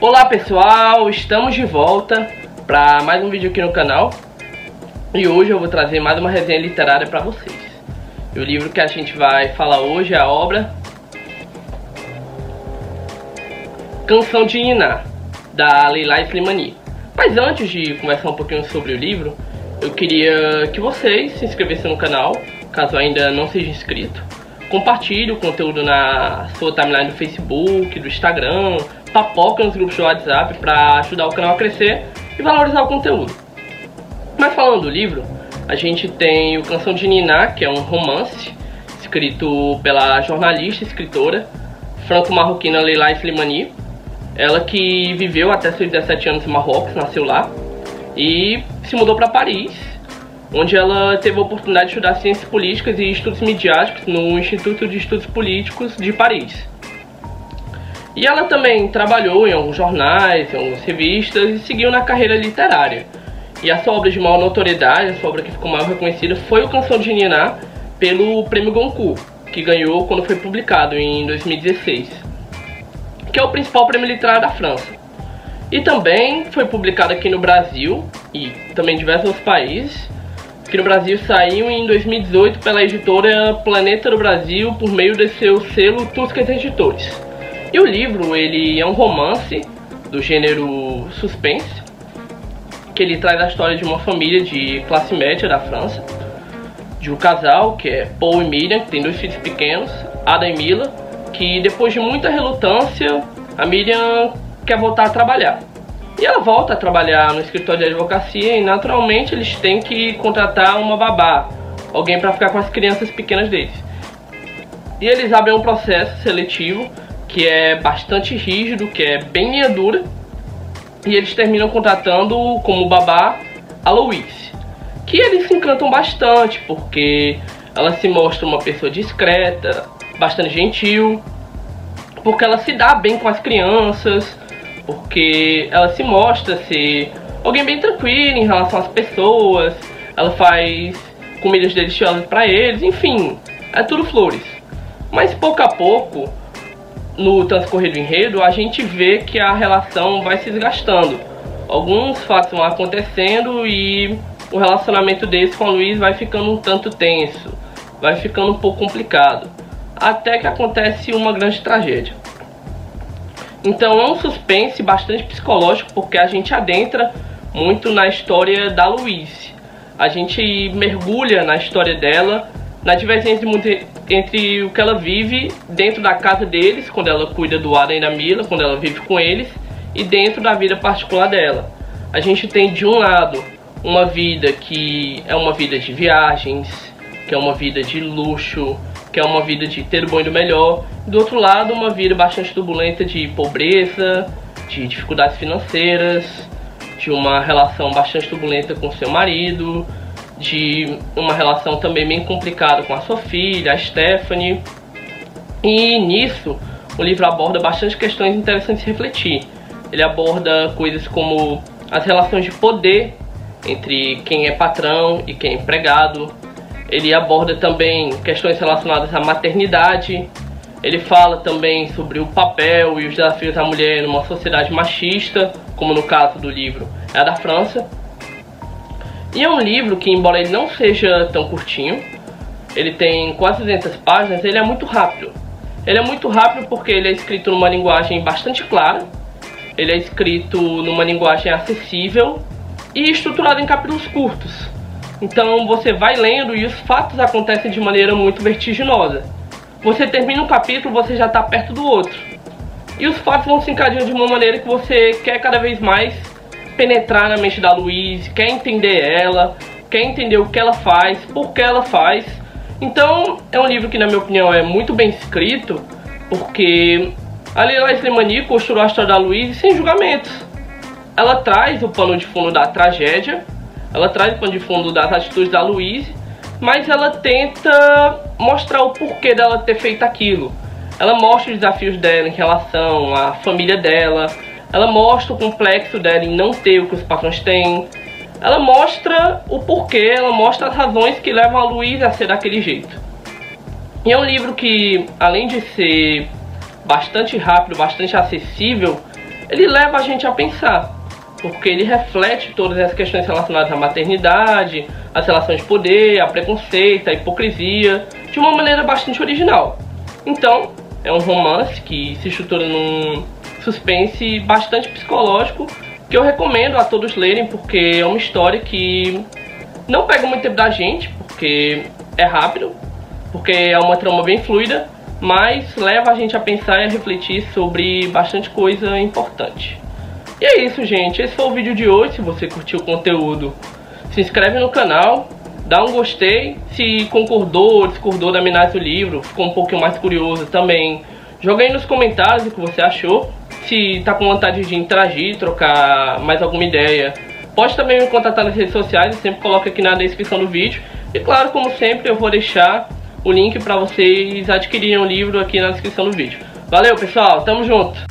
Olá pessoal, estamos de volta para mais um vídeo aqui no canal e hoje eu vou trazer mais uma resenha literária para vocês. E o livro que a gente vai falar hoje é a obra Canção de Niná, da Leila Slimani. Mas antes de conversar um pouquinho sobre o livro, eu queria que vocês se inscrevessem no canal, caso ainda não seja inscrito. Compartilhe o conteúdo na sua timeline do Facebook, do Instagram, papoca nos grupos do WhatsApp para ajudar o canal a crescer e valorizar o conteúdo. Mas falando do livro, a gente tem o Canção de Niná, que é um romance escrito pela jornalista e escritora franco-marroquina Leila Slimani. Ela que viveu até seus 17 anos em Marrocos, nasceu lá e se mudou para Paris, onde ela teve a oportunidade de estudar ciências políticas e estudos midiáticos no Instituto de Estudos Políticos de Paris. E ela também trabalhou em alguns jornais, em algumas revistas e seguiu na carreira literária. E a sua obra de maior notoriedade, a sua obra que ficou mais reconhecida, foi o Canção de Niná pelo Prêmio Goncourt, que ganhou quando foi publicado em 2016, que é o principal prêmio literário da França. E também foi publicado aqui no Brasil e também em diversos países. Aqui no Brasil saiu em 2018 pela editora Planeta do Brasil por meio de seu selo Tuscas Editores. E o livro, ele é um romance do gênero suspense, que ele traz a história de uma família de classe média da França, de um casal que é Paul e Miriam, que tem dois filhos pequenos, Ada e Mila, que depois de muita relutância, a Miriam quer voltar a trabalhar. E ela volta a trabalhar no escritório de advocacia e naturalmente eles têm que contratar uma babá, alguém para ficar com as crianças pequenas deles. E eles abrem um processo seletivo que é bastante rígido, que é bem linha dura. E eles terminam contratando como babá a Louise. Que eles se encantam bastante, porque ela se mostra uma pessoa discreta, bastante gentil, porque ela se dá bem com as crianças, porque ela se mostra ser alguém bem tranquilo em relação às pessoas, ela faz comidas deliciosas para eles, enfim, é tudo flores. Mas pouco a pouco no transcorrer do enredo, a gente vê que a relação vai se desgastando. Alguns fatos vão acontecendo e o relacionamento deles com a Luiz vai ficando um tanto tenso, vai ficando um pouco complicado, até que acontece uma grande tragédia. Então é um suspense bastante psicológico porque a gente adentra muito na história da Louise. A gente mergulha na história dela na divergência entre o que ela vive dentro da casa deles, quando ela cuida do Adam e da Mila, quando ela vive com eles, e dentro da vida particular dela. A gente tem de um lado uma vida que é uma vida de viagens, que é uma vida de luxo, que é uma vida de ter o bom e do melhor, e do outro lado uma vida bastante turbulenta de pobreza, de dificuldades financeiras, de uma relação bastante turbulenta com seu marido, de uma relação também bem complicada com a sua filha, a Stephanie. E nisso, o livro aborda bastante questões interessantes de refletir. Ele aborda coisas como as relações de poder entre quem é patrão e quem é empregado. Ele aborda também questões relacionadas à maternidade. Ele fala também sobre o papel e os desafios da mulher numa sociedade machista, como no caso do livro é da França. E é um livro que, embora ele não seja tão curtinho, ele tem quase 200 páginas, ele é muito rápido. Ele é muito rápido porque ele é escrito numa linguagem bastante clara, ele é escrito numa linguagem acessível e estruturado em capítulos curtos. Então você vai lendo e os fatos acontecem de maneira muito vertiginosa. Você termina um capítulo, você já está perto do outro. E os fatos vão se encadeando de uma maneira que você quer cada vez mais penetrar na mente da Louise, quer entender ela, quer entender o que ela faz, por que ela faz. Então, é um livro que, na minha opinião, é muito bem escrito, porque a Leila Slimani costurou a história da Louise sem julgamentos. Ela traz o pano de fundo da tragédia, ela traz o pano de fundo das atitudes da Louise, mas ela tenta mostrar o porquê dela ter feito aquilo. Ela mostra os desafios dela em relação à família dela, ela mostra o complexo dela em não ter o que os patrões têm. Ela mostra o porquê, ela mostra as razões que levam a Luísa a ser daquele jeito. E é um livro que, além de ser bastante rápido, bastante acessível, ele leva a gente a pensar, porque ele reflete todas as questões relacionadas à maternidade, às relações de poder, a preconceito, a hipocrisia, de uma maneira bastante original. Então, é um romance que se estrutura num suspense bastante psicológico que eu recomendo a todos lerem porque é uma história que não pega muito tempo da gente, porque é rápido, porque é uma trama bem fluida, mas leva a gente a pensar e a refletir sobre bastante coisa importante. E é isso, gente. Esse foi o vídeo de hoje. Se você curtiu o conteúdo, se inscreve no canal, dá um gostei. Se concordou ou discordou da minha do livro, ficou um pouquinho mais curioso também, joga aí nos comentários o que você achou. Se tá com vontade de interagir, trocar mais alguma ideia, pode também me contatar nas redes sociais. Eu sempre coloco aqui na descrição do vídeo. E claro, como sempre, eu vou deixar o link para vocês adquirirem o livro aqui na descrição do vídeo. Valeu, pessoal. Tamo junto.